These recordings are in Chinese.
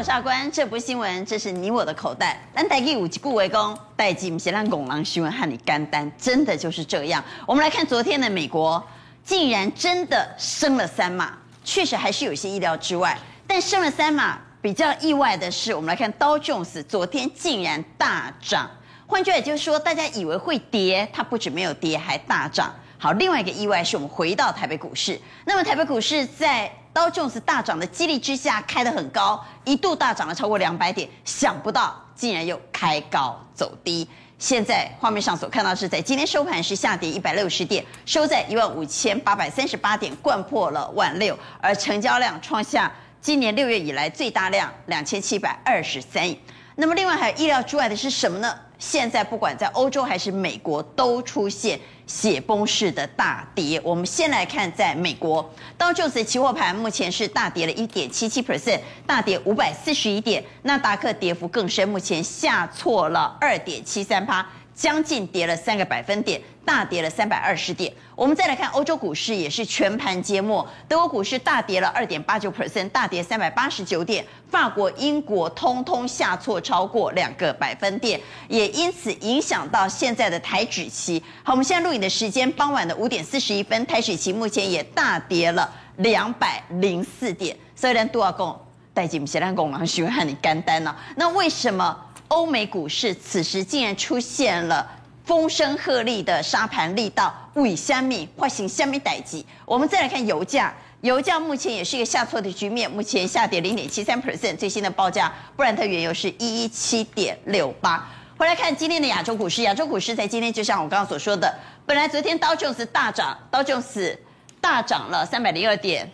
我是阿关，这不是新闻，这是你我的口袋。咱台语有一句话讲，代志不是咱拱狼新闻和你干单，真的就是这样。我们来看昨天的美国，竟然真的升了三码，确实还是有些意料之外。但升了三码，比较意外的是，我们来看道琼斯昨天竟然大涨。换句话也就是说，大家以为会跌，它不止没有跌，还大涨。好，另外一个意外是我们回到台北股市。那么台北股市在道琼斯大涨的激励之下，开得很高，一度大涨了超过两百点，想不到竟然又开高走低。现在画面上所看到是在今天收盘是下跌一百六十点，收在一万五千八百三十八点，掼破了万六，而成交量创下今年六月以来最大量两千七百二十三亿。那么另外还有意料之外的是什么呢？现在不管在欧洲还是美国，都出现血崩式的大跌。我们先来看，在美国，道琼斯期货盘目前是大跌了一点七七 percent，大跌五百四十一点。纳达克跌幅更深，目前下挫了二点七三趴。将近跌了三个百分点，大跌了三百二十点。我们再来看欧洲股市，也是全盘皆墨。德国股市大跌了二点八九 percent，大跌三百八十九点。法国、英国通通下挫超过两个百分点，也因此影响到现在的台指期。好，我们现在录影的时间傍晚的五点四十一分，台指期目前也大跌了两百零四点。所以呢，杜阿公带进先来公，然后询问你干单呢？那为什么？欧美股市此时竟然出现了风声鹤唳的沙盘力道，为虾米发生虾米代志？我们再来看油价，油价目前也是一个下挫的局面，目前下跌零点七三 percent，最新的报价，布兰特原油是一一七点六八。回来看今天的亚洲股市，亚洲股市在今天就像我刚刚所说的，本来昨天道琼斯大涨，道琼斯大涨了三百零二点。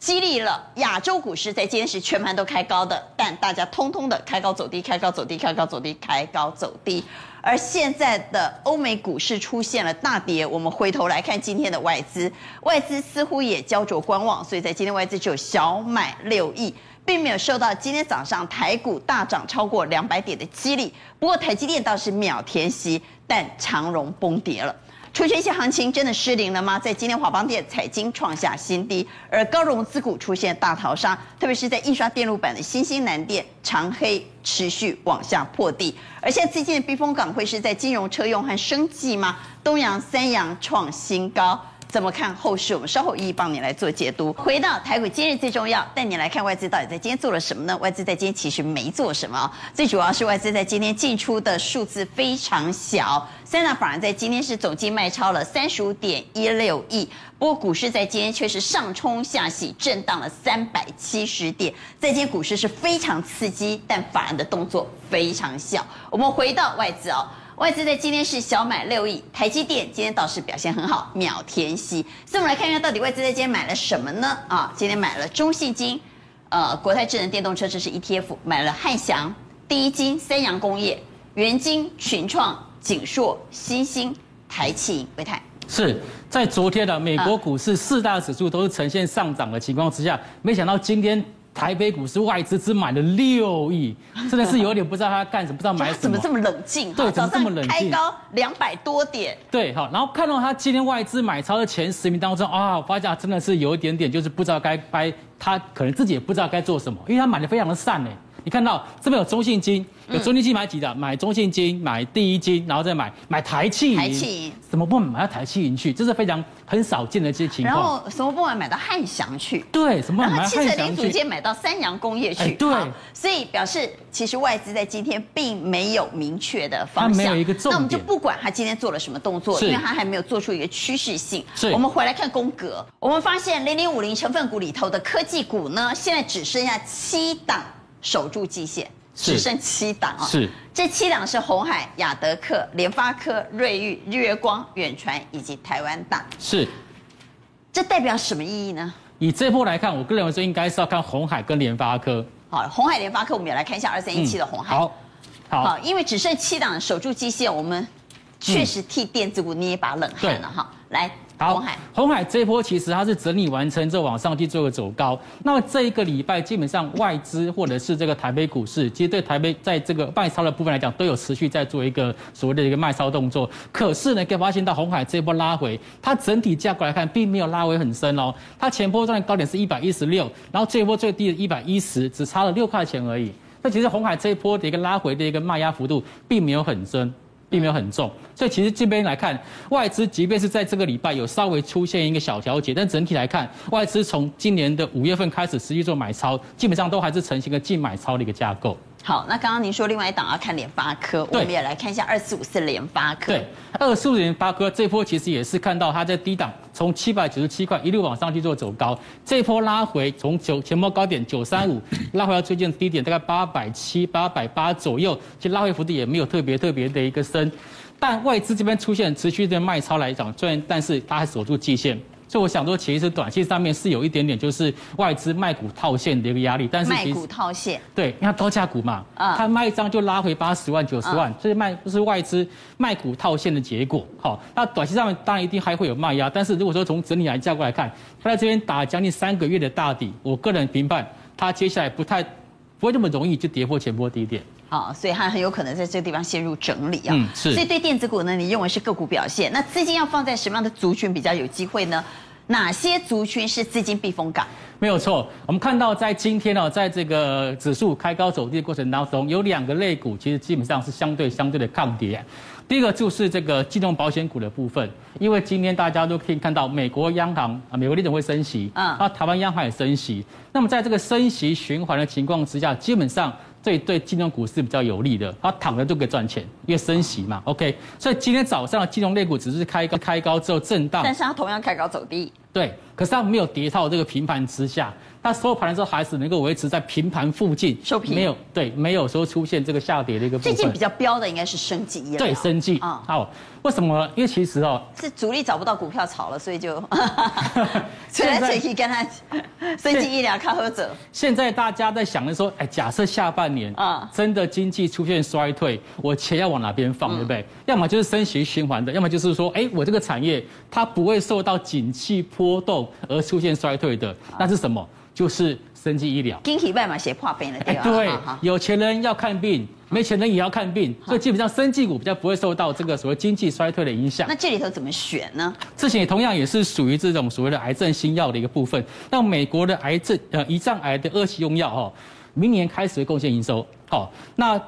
激励了亚洲股市在今天是全盘都开高的，但大家通通的开高走低，开高走低，开高走低，开高走低。而现在的欧美股市出现了大跌，我们回头来看今天的外资，外资似乎也焦灼观望，所以在今天外资只有小买六亿，并没有受到今天早上台股大涨超过两百点的激励。不过台积电倒是秒填息，但长荣崩跌了。除权息行情真的失灵了吗？在今天华邦电、彩晶创下新低，而高融资股出现大逃杀，特别是在印刷电路板的新兴南电、长黑持续往下破地。而现在最近的避风港会是在金融、车用和生技吗？东洋、三洋创新高。怎么看后市？我们稍后一一帮你来做解读。回到台股今日最重要，带你来看外资到底在今天做了什么呢？外资在今天其实没做什么，最主要是外资在今天进出的数字非常小。三大法人在今天是总计卖超了三十五点一六亿，不过股市在今天却是上冲下洗，震荡了三百七十点。在今天股市是非常刺激，但法人的动作非常小。我们回到外资哦。外资在今天是小买六亿，台积电今天倒是表现很好，秒填息。所以我们来看一下，到底外资在今天买了什么呢？啊，今天买了中信金，呃，国泰智能电动车，这是 ETF，买了汉翔、第一金、三洋工业、元晶、群创、景硕、新兴、台企、微泰。是在昨天的美国股市四大指数都是呈现上涨的情况之下，没想到今天。台北股市外资只买了六亿，真的是有点不知道他干什么，不知道买 什么。怎么这么冷静？对，怎么这么冷静？开高两百多点。对，好，然后看到他今天外资买超的前十名当中啊，我发现真的是有一点点，就是不知道该该，他可能自己也不知道该做什么，因为他买的非常的散呢。你看到这边有中信金，有中信金买几的？买中信金，买第一金，然后再买买台企银。台企银怎么不买到台企银去？这是非常很少见的这些情况。然后什么不买买到汉翔去？对，什么不买到汉翔去？汽车零组件买到三洋工业去？对。所以表示其实外资在今天并没有明确的方向。没有一个重点。那我们就不管他今天做了什么动作，因为他还没有做出一个趋势性。是。我们回来看宫格，我们发现零零五零成分股里头的科技股呢，现在只剩下七档守住季线。只剩七档啊！是，这七档是红海、亚德克、联发科、瑞昱、日月光、远传以及台湾大。是，这代表什么意义呢？以这波来看，我个人认为说应该是要看红海跟联发科。好，红海、联发科，我们也来看一下二三一七的红海。好，好，因为只剩七档守住季线，我们确实替电子股捏一把冷汗了哈。来，好，红海，这一波其实它是整理完成之后往上去做个走高。那么这一个礼拜基本上外资或者是这个台北股市，其实对台北在这个卖超的部分来讲，都有持续在做一个所谓的一个卖超动作。可是呢，可以发现到红海这一波拉回，它整体价格来看，并没有拉回很深哦。它前波段的高点是一百一十六，然后这一波最低的一百一十，只差了六块钱而已。那其实红海这一波的一个拉回的一个卖压幅度，并没有很深。并没有很重，所以其实这边来看，外资即便是在这个礼拜有稍微出现一个小调节，但整体来看，外资从今年的五月份开始持续做买超，基本上都还是呈现一个净买超的一个架构。好，那刚刚您说另外一档要看联发科，我们也来看一下二四五四联发科。对，二四五四联发科这波其实也是看到它在低档，从七百九十七块一路往上去做走高，这波拉回从九前波高点九三五拉回到最近低点大概八百七、八百八左右，其实拉回幅度也没有特别特别的一个深，但外资这边出现持续的卖超来讲，虽然但是它还守住季线。所以我想说，其实短期上面是有一点点，就是外资卖股套现的一个压力。但是卖股套现，对，因为它高价股嘛，啊，它卖一张就拉回八十万、九十万，所以卖不是外资卖股套现的结果。好，那短期上面当然一定还会有卖压，但是如果说从整体来价格来看，它在这边打将近三个月的大底，我个人评判它接下来不太不会那么容易就跌破前波低点。好，所以它很有可能在这个地方陷入整理啊。嗯，是。所以对电子股呢，你认为是个股表现？那资金要放在什么样的族群比较有机会呢？哪些族群是资金避风港？没有错，我们看到在今天哦，在这个指数开高走低的过程当中，有两个类股其实基本上是相对相对的抗跌。第一个就是这个金融保险股的部分，因为今天大家都可以看到美国央行啊，美国联准会升息，啊，台湾央行也升息。那么在这个升息循环的情况之下，基本上。这对金融股是比较有利的，它躺着就可以赚钱，因为升息嘛。OK，所以今天早上的金融类股只是开高，开高之后震荡，但是它同样开高走低。对，可是它没有跌到这个平盘之下。它收盘的时候还是能够维持在平盘附近，收平，没有对，没有说出现这个下跌的一个部分。最近比较标的应该是生技业，对，生技啊，好，为什么？因为其实哦，是主力找不到股票炒了，所以就吹来吹去跟他 生技医疗靠喝者。现在大家在想的说，哎，假设下半年啊，真的经济出现衰退，我钱要往哪边放，对不对？要么就是升息循环的，要么就是说，哎，我这个产业它不会受到景气波动而出现衰退的，那是什么？就是生技医疗，经济外嘛写破病了，对吧？对，有钱人要看病，没钱人也要看病，所以基本上生技股比较不会受到这个所谓经济衰退的影响。那这里头怎么选呢？之前也同样也是属于这种所谓的癌症新药的一个部分。那美国的癌症呃胰脏癌的二期用药哈，明年开始会贡献营收。好，那。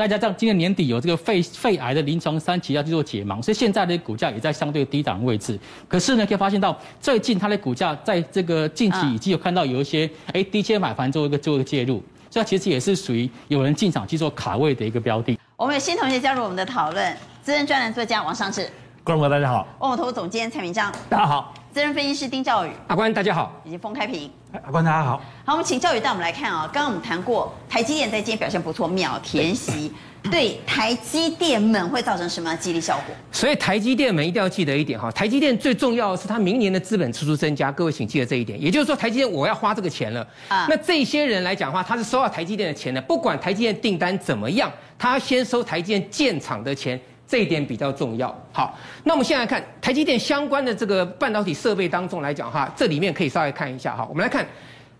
再加上今年年底有这个肺肺癌的临床三期要去做解盲，所以现在的股价也在相对低档位置。可是呢，可以发现到最近它的股价在这个近期已经有看到有一些哎低阶买盘做一个做一个介入，所以它其实也是属于有人进场去做卡位的一个标的。我们有新同学加入我们的讨论，资深专栏作家王尚志，观众朋友大家好，万宝投资总监蔡明章，大家好。资深分析师丁兆宇，阿关大家好，以及封开平，阿关大家好。好，我们请兆宇带我们来看啊、哦，刚刚我们谈过台积电在今天表现不错，秒填息，对台积电们会造成什么样的激励效果？所以台积电们一定要记得一点哈，台积电最重要的是它明年的资本支出增加，各位请记得这一点。也就是说，台积电我要花这个钱了啊，那这些人来讲的话，他是收到台积电的钱的，不管台积电订单怎么样，他先收台积电建厂的钱。这一点比较重要。好，那我们现在看台积电相关的这个半导体设备当中来讲哈，这里面可以稍微看一下哈。我们来看，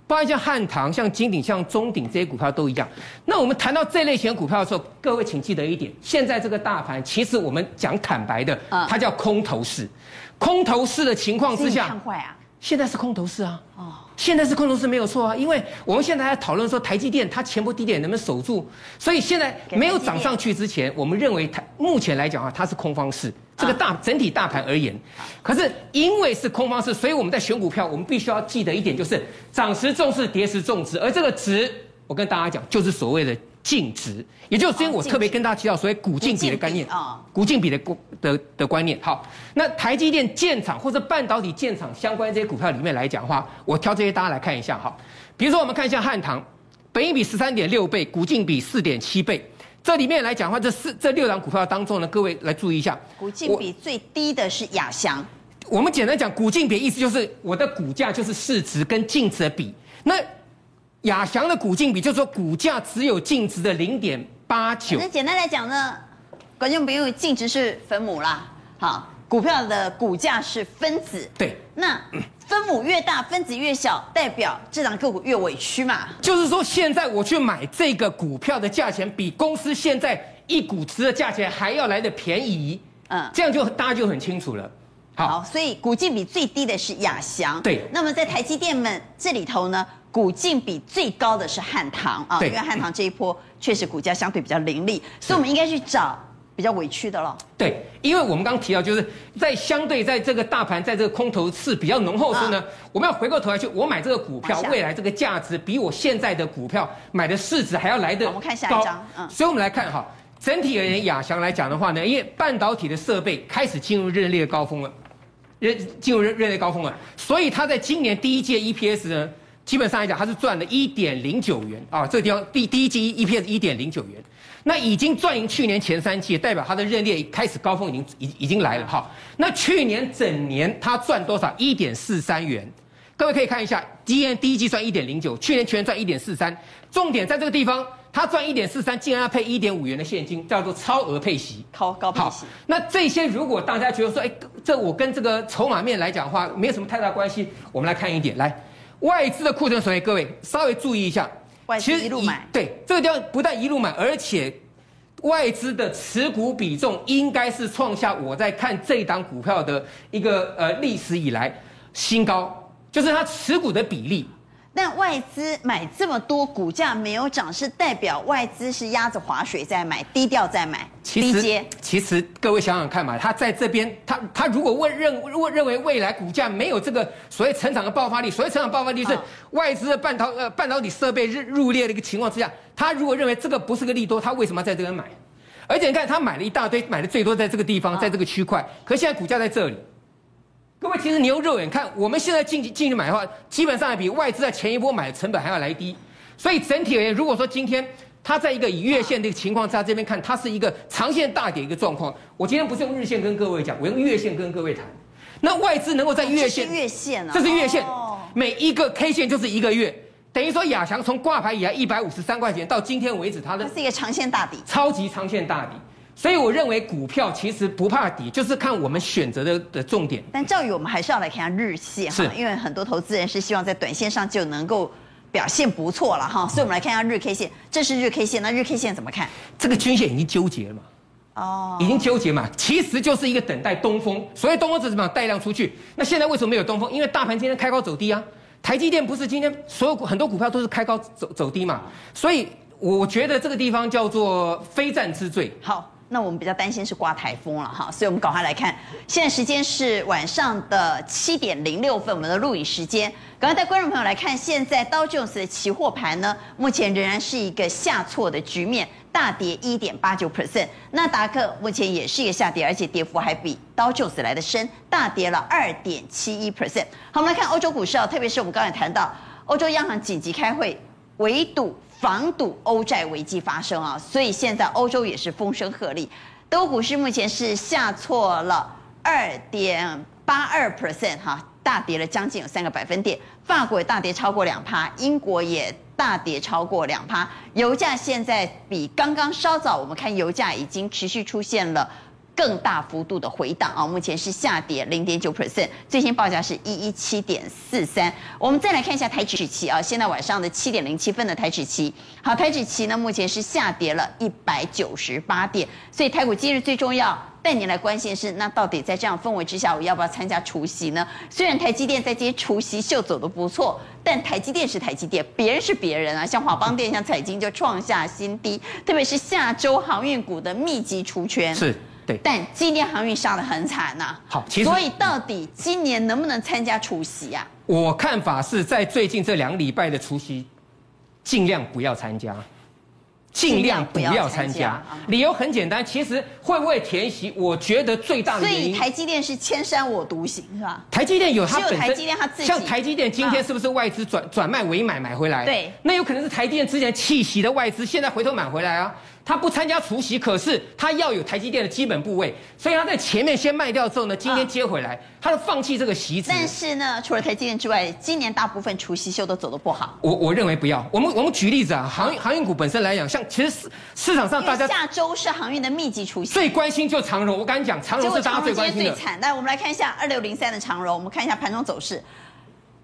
包括像汉唐、像金鼎、像中鼎这些股票都一样。那我们谈到这类型的股票的时候，各位请记得一点，现在这个大盘其实我们讲坦白的，它叫空头市。空头市的情况之下，看坏啊。现在是空头市啊，哦，现在是空头市没有错啊，因为我们现在在讨论说台积电它前波低点能不能守住，所以现在没有涨上去之前，我们认为它目前来讲啊，它是空方市，这个大整体大盘而言，可是因为是空方市，所以我们在选股票，我们必须要记得一点，就是涨时重视，跌时重视，而这个值，我跟大家讲，就是所谓的。净值，也就是今天我特别跟大家提到所谓股净比的概念啊，股净比的的的观念。好，那台积电建厂或者半导体建厂相关这些股票里面来讲的话，我挑这些大家来看一下哈。比如说我们看一下汉唐，本益比十三点六倍，股净比四点七倍。这里面来讲的话，这四这六档股票当中呢，各位来注意一下，股净比最低的是亚翔。我们简单讲，股净比意思就是我的股价就是市值跟净值的比。那亚翔的股净比，就是说股价只有净值的零点八九。那简单来讲呢，观众朋友净值是分母啦，好，股票的股价是分子。对，那分母越大，分子越小，代表这档个股越委屈嘛？就是说，现在我去买这个股票的价钱，比公司现在一股值的价钱还要来得便宜。嗯，这样就大家就很清楚了。好，好，所以股净比最低的是亚翔。对，那么在台积电们这里头呢，股净比最高的是汉唐啊，因为汉唐这一波确实股价相对比较凌厉，所以我们应该去找比较委屈的了。对，因为我们刚刚提到，就是在相对在这个大盘在这个空头是比较浓厚时呢，我们要回过头来去，我买这个股票未来这个价值比我现在的股票买的市值还要来得高。我们看下一张，嗯，所以我们来看哈。整体而言，亚翔来讲的话呢，因为半导体的设备开始进入认列高峰了，认进入认认列高峰了，所以它在今年第一届 EPS 呢，基本上来讲它是赚了一点零九元啊，这个地方第第一季 EPS 一点零九元，那已经赚赢去年前三季，代表它的认列开始高峰已经已已经来了哈。那去年整年它赚多少？一点四三元，各位可以看一下，今年第一季赚一点零九，去年全年赚一点四三，重点在这个地方。他赚一点四三，竟然要配一点五元的现金，叫做超额配息，高高配息。那这些如果大家觉得说，哎，这我跟这个筹码面来讲的话，没有什么太大关系。我们来看一点，来外资的库存水位，各位稍微注意一下。外资一路买，对，这个地方不但一路买，而且外资的持股比重应该是创下我在看这档股票的一个呃历史以来新高，就是它持股的比例。但外资买这么多，股价没有涨，是代表外资是压着划水在买，低调在买。其实，其实各位想想看嘛，他在这边，他他如果问认问认为未来股价没有这个所谓成长的爆发力，所谓成长爆发力是外资的半导呃半导体设备入入列的一个情况之下，他如果认为这个不是个利多，他为什么要在这边买？而且你看，他买了一大堆，买的最多在这个地方，在这个区块，可现在股价在这里。各位，其实你用肉眼看，我们现在进进去买的话，基本上比外资在前一波买的成本还要来低。所以整体而言，如果说今天它在一个以月线的情况下，这边看它是一个长线大跌一个状况。我今天不是用日线跟各位讲，我用月线跟各位谈。那外资能够在月线，月线啊，这是月线，每一个 K 线就是一个月，等于说亚翔从挂牌以来一百五十三块钱到今天为止，它的它是一个长线大底，超级长线大底。所以我认为股票其实不怕底，就是看我们选择的的重点。但教育，我们还是要来看下日线哈，因为很多投资人是希望在短线上就能够表现不错了哈。所以我们来看一下日 K 线，这是日 K 线，那日 K 线怎么看？这个均线已经纠结了嘛？哦，已经纠结嘛？其实就是一个等待东风，所以东风是什么？带量出去。那现在为什么没有东风？因为大盘今天开高走低啊。台积电不是今天所有很多股票都是开高走走低嘛？所以我觉得这个地方叫做非战之罪。好。那我们比较担心是刮台风了哈，所以我们赶快来看，现在时间是晚上的七点零六分，我们的录影时间。赶快带观众朋友来看，现在道琼斯的期货盘呢，目前仍然是一个下挫的局面，大跌一点八九 percent。纳达克目前也是一个下跌，而且跌幅还比道琼斯来的深，大跌了二点七一 percent。好，我们来看欧洲股市啊，特别是我们刚才谈到欧洲央行紧急开会，围堵。防堵欧债危机发生啊，所以现在欧洲也是风声鹤唳。德国股市目前是下挫了二点八二 percent 哈，大跌了将近有三个百分点。法国也大跌超过两趴，英国也大跌超过两趴。油价现在比刚刚稍早，我们看油价已经持续出现了。更大幅度的回档啊，目前是下跌零点九 percent，最新报价是一一七点四三。我们再来看一下台指期啊，现在晚上的七点零七分的台指期，好，台指期呢目前是下跌了一百九十八点，所以台股今日最重要带您来关心是，那到底在这样氛围之下，我要不要参加除夕呢？虽然台积电在今天除夕秀走得不错，但台积电是台积电，别人是别人啊，像华邦电、像彩晶就创下新低，特别是下周航运股的密集除权是。但今年航运杀的很惨呐、啊，好，其实所以到底今年能不能参加除夕啊？我看法是在最近这两个礼拜的除夕，尽量不要参加，尽量不要参加。理由很简单，其实会不会填息，我觉得最大的原因，所以台积电是千山我独行，是吧？台积电有它本身，台积电它自己，像台积电今天是不是外资转转卖为买买回来？对，那有可能是台积电之前弃息的外资，现在回头买回来啊。他不参加除夕，可是他要有台积电的基本部位，所以他在前面先卖掉之后呢，今天接回来，他就放弃这个席子。但是呢，除了台积电之外，今年大部分除夕秀都走得不好。我我认为不要。我们我们举例子啊，航运航运股本身来讲，像其实市市场上大家下周是航运的密集除夕，最关心就长荣。我跟你讲，长荣是大家最关心的。最惨。来，我们来看一下二六零三的长荣，我们看一下盘中走势，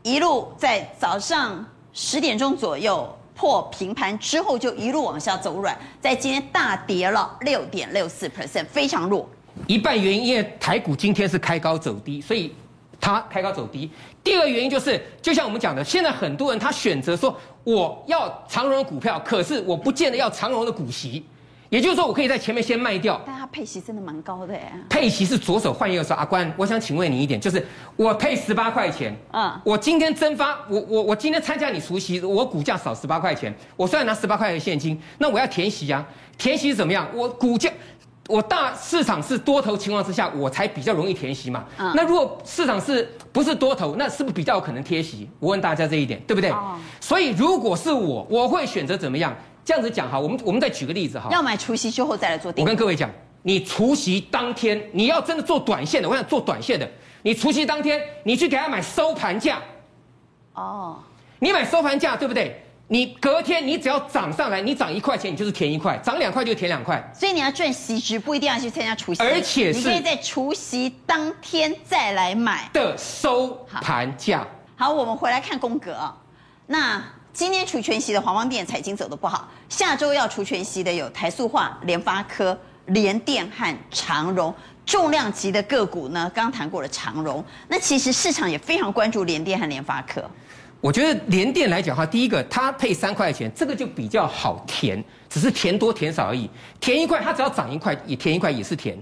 一路在早上十点钟左右。破平盘之后就一路往下走软，在今天大跌了六点六四 percent，非常弱。一半原因因为台股今天是开高走低，所以它开高走低。第二个原因就是，就像我们讲的，现在很多人他选择说我要长荣股票，可是我不见得要长荣的股息。也就是说，我可以在前面先卖掉，但它配息真的蛮高的哎。配息是左手换右手。阿关，我想请问你一点，就是我配十八块钱，嗯，我今天增发，我我我今天参加你除夕，我股价少十八块钱，我虽然拿十八块钱现金，那我要填息啊，填息是怎么样？我股价，我大市场是多头情况之下，我才比较容易填息嘛。嗯，那如果市场是不是多头，那是不是比较有可能贴息？我问大家这一点，对不对？哦。所以如果是我，我会选择怎么样？这样子讲哈，我们我们再举个例子哈。要买除夕之后再来做定。我跟各位讲，你除夕当天，你要真的做短线的，我想做短线的，你除夕当天，你去给他买收盘价。哦。你买收盘价对不对？你隔天你只要涨上来，你涨一块钱，你就是填一块；涨两块就填两块。所以你要赚息值，不一定要去参加除夕。而且是。你可以在除夕当天再来买的收盘价。好，我们回来看宫格。那。今天除权息的华邦电、彩晶走得不好，下周要除权息的有台塑化、联发科、联电和长荣。重量级的个股呢，刚刚谈过了长荣。那其实市场也非常关注联电和联发科。我觉得联电来讲的话，第一个它配三块钱，这个就比较好填，只是填多填少而已。填一块，它只要涨一块，也填一块也是填。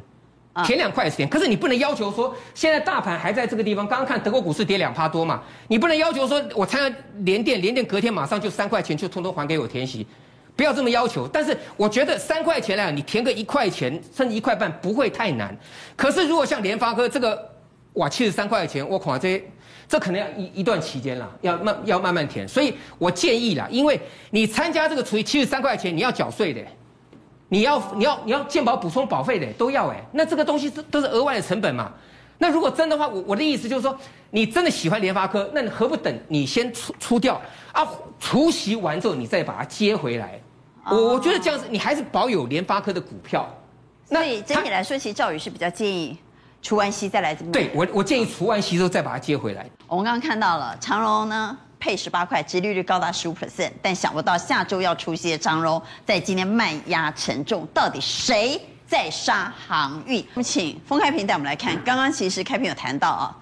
填两块钱，可是你不能要求说，现在大盘还在这个地方。刚刚看德国股市跌两趴多嘛，你不能要求说，我参加联电，联电隔天马上就三块钱就通通还给我填息，不要这么要求。但是我觉得三块钱来，你填个一块钱甚至一块半不会太难。可是如果像联发科这个，哇，七十三块钱，我恐怕这这可能要一一段期间了，要慢要慢慢填。所以我建议啦，因为你参加这个除以七十三块钱，你要缴税的。你要你要你要健保补充保费的都要哎，那这个东西是都是额外的成本嘛？那如果真的话，我我的意思就是说，你真的喜欢联发科，那你何不等你先出出掉啊？除息完之后你再把它接回来。我、哦、我觉得这样子你还是保有联发科的股票。所以整体来说，其实赵宇是比较建议除完息再来怎么。对我我建议除完息之后再把它接回来。我们刚刚看到了长荣呢。配十八块，殖利率高达十五 percent，但想不到下周要出席的长荣在今天卖压沉重，到底谁在杀航运？我们请封开平带我们来看，刚刚其实开平有谈到啊，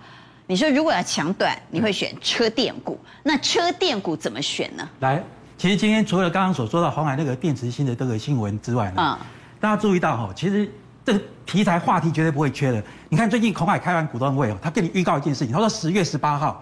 你说如果要抢短，你会选车电股，那车电股怎么选呢？来，其实今天除了刚刚所说到鸿海那个电池芯的这个新闻之外呢，嗯，大家注意到哈，其实这个题材话题绝对不会缺的。你看最近孔海开完股东会哦，他跟你预告一件事情，他说十月十八号。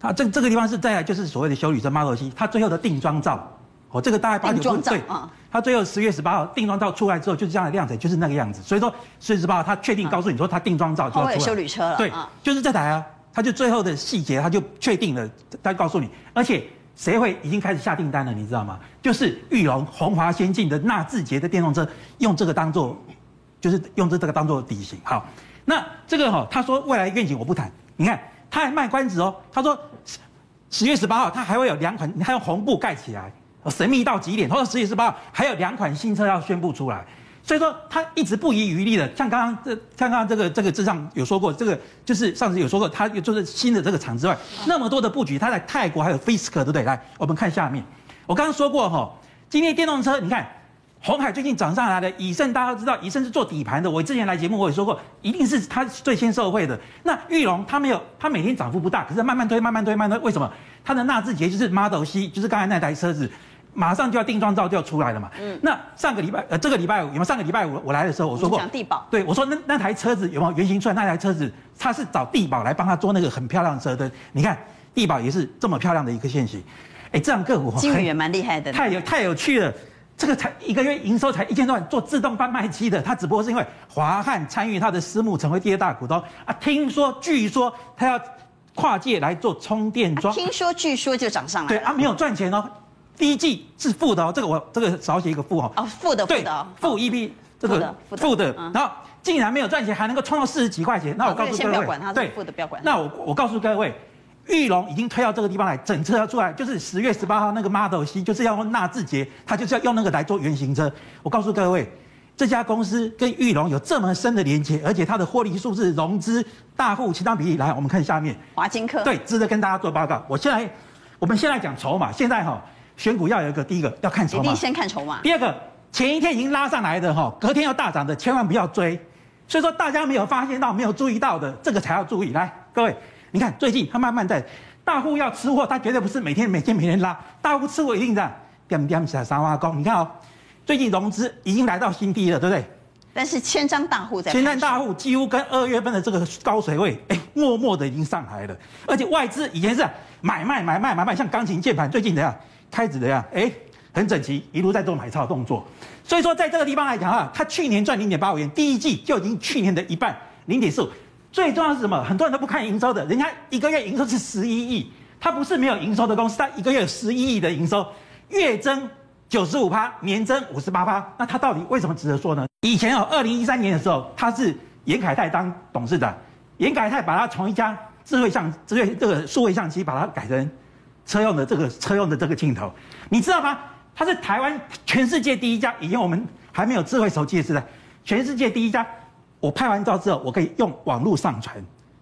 他这这个地方是在就是所谓的修旅车 Model 它最后的定妆照，哦，这个大概八九对，它最后十月十八号定妆照出来之后，就是这样的量子，就是那个样子。所以说十月十八号他确定告诉你说他定妆照就要出来。修旅车了。对，就是这台啊，他就最后的细节他就确定了，他告诉你，而且谁会已经开始下订单了，你知道吗？就是玉龙宏华先进的纳智捷的电动车，用这个当做，就是用这这个当做底型。好，那这个哈，他说未来愿景我不谈，你看。他还卖关子哦，他说十十月十八号他还会有两款，他用红布盖起来，神秘到极点。他说十月十八号还有两款新车要宣布出来，所以说他一直不遗余力的，像刚刚这像刚刚这个这个之上有说过，这个就是上次有说过，他就是新的这个厂之外，那么多的布局，他在泰国还有 Fisker 对不对？来，我们看下面，我刚刚说过哈，今天电动车你看。鸿海最近涨上来的，以盛大家都知道，以盛是做底盘的。我之前来节目我也说过，一定是他最先受惠的。那裕隆他没有，他每天涨幅不大，可是慢慢推，慢慢推，慢慢推。为什么？他的纳智捷就是 Model C，就是刚才那台车子，马上就要定妆照就要出来了嘛。嗯。那上个礼拜，呃，这个礼拜五有没有？上个礼拜五我来的时候我说过，讲帝宝。对，我说那那台车子有没有原型出来？那台车子他是找地宝来帮他做那个很漂亮的车灯。你看地宝也是这么漂亮的一个线型。哎，这样个股金宇也蛮厉害的，太有太有趣了。这个才一个月营收才一千多万，做自动贩卖机的，他只不过是因为华汉参与他的私募，成为第二大股东啊。听说据说他要跨界来做充电桩，听说据说就涨上来了。对啊，没有赚钱哦，第一季是负的哦，这个我这个少写一个负哦。哦，负的负的负 EB 这个负的，然后竟然没有赚钱，还能够创到四十几块钱，那我告诉各位，对，负的不要管。那我我告诉各位，裕隆已经推到这个地方来，整车要出来，就是十月十八号那个 Model C，就是要用纳智捷，它就是要用那个来做原型车。我告诉各位，这家公司跟玉龙有这么深的连接，而且它的获利数字、融资、大户其他比例，来，我们看下面。华金科。对，值得跟大家做报告。我现在，我们现在讲筹码，现在哈。选股要有一个，第一个要看筹码，一定先看筹码。第二个，前一天已经拉上来的哈，隔天要大涨的，千万不要追。所以说，大家没有发现到、没有注意到的，这个才要注意。来，各位，你看最近它慢慢在大户要吃货，它绝对不是每天每天每天拉，大户吃货一定在点点小三挖工。你看哦，最近融资已经来到新低了，对不对？但是千张大户在，千张大户几乎跟二月份的这个高水位，哎，默默的已经上来了。而且外资以前是买卖买卖买卖，像钢琴键盘，最近怎样？开始怎样，哎，很整齐，一路在做买超的动作。所以说，在这个地方来讲啊，它去年赚零点八五元，第一季就已经去年的一半，零点四五。最重要是什么？很多人都不看营收的，人家一个月营收是十一亿，他不是没有营收的公司，他一个月有十一亿的营收，月增九十五趴，年增五十八趴。那他到底为什么值得说呢？以前哦，二零一三年的时候，他是严凯泰当董事长，严凯泰把他从一家智慧相智慧这个数位相机，把它改成。车用的这个车用的这个镜头，你知道吗？它是台湾全世界第一家，以前我们还没有智慧手机的时代，全世界第一家。我拍完照之后，我可以用网络上传。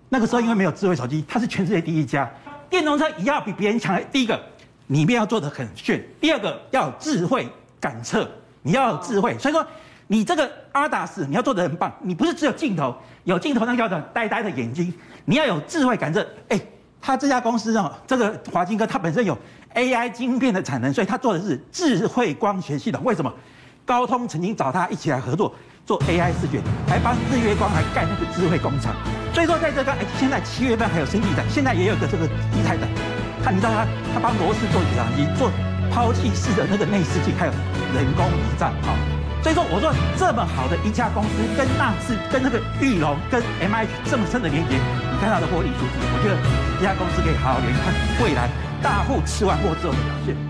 那个时候因为没有智慧手机，它是全世界第一家。电动车也要比别人强。第一个，里面要做得很炫；第二个，要有智慧感测，你要有智慧。所以说，你这个阿达斯你要做得很棒。你不是只有镜头，有镜头那叫做呆呆的眼睛，你要有智慧感测。哎。他这家公司哦，这个华金科，它本身有 AI 晶片的产能，所以它做的是智慧光学系统。为什么？高通曾经找他一起来合作做 AI 视觉，还帮日月光来盖那个智慧工厂。所以说，在这个现在七月份还有新地展，现在也有个这个仪态展。他你知道他他帮罗氏做几张机，做抛弃式的那个内视镜，还有人工胰脏哈。所以说，我说这么好的一家公司，跟那次、跟那个玉龙、跟 M I 这么深的连接，你看它的获利数字，我觉得这家公司可以好好研看未来大户吃完货之后的表现。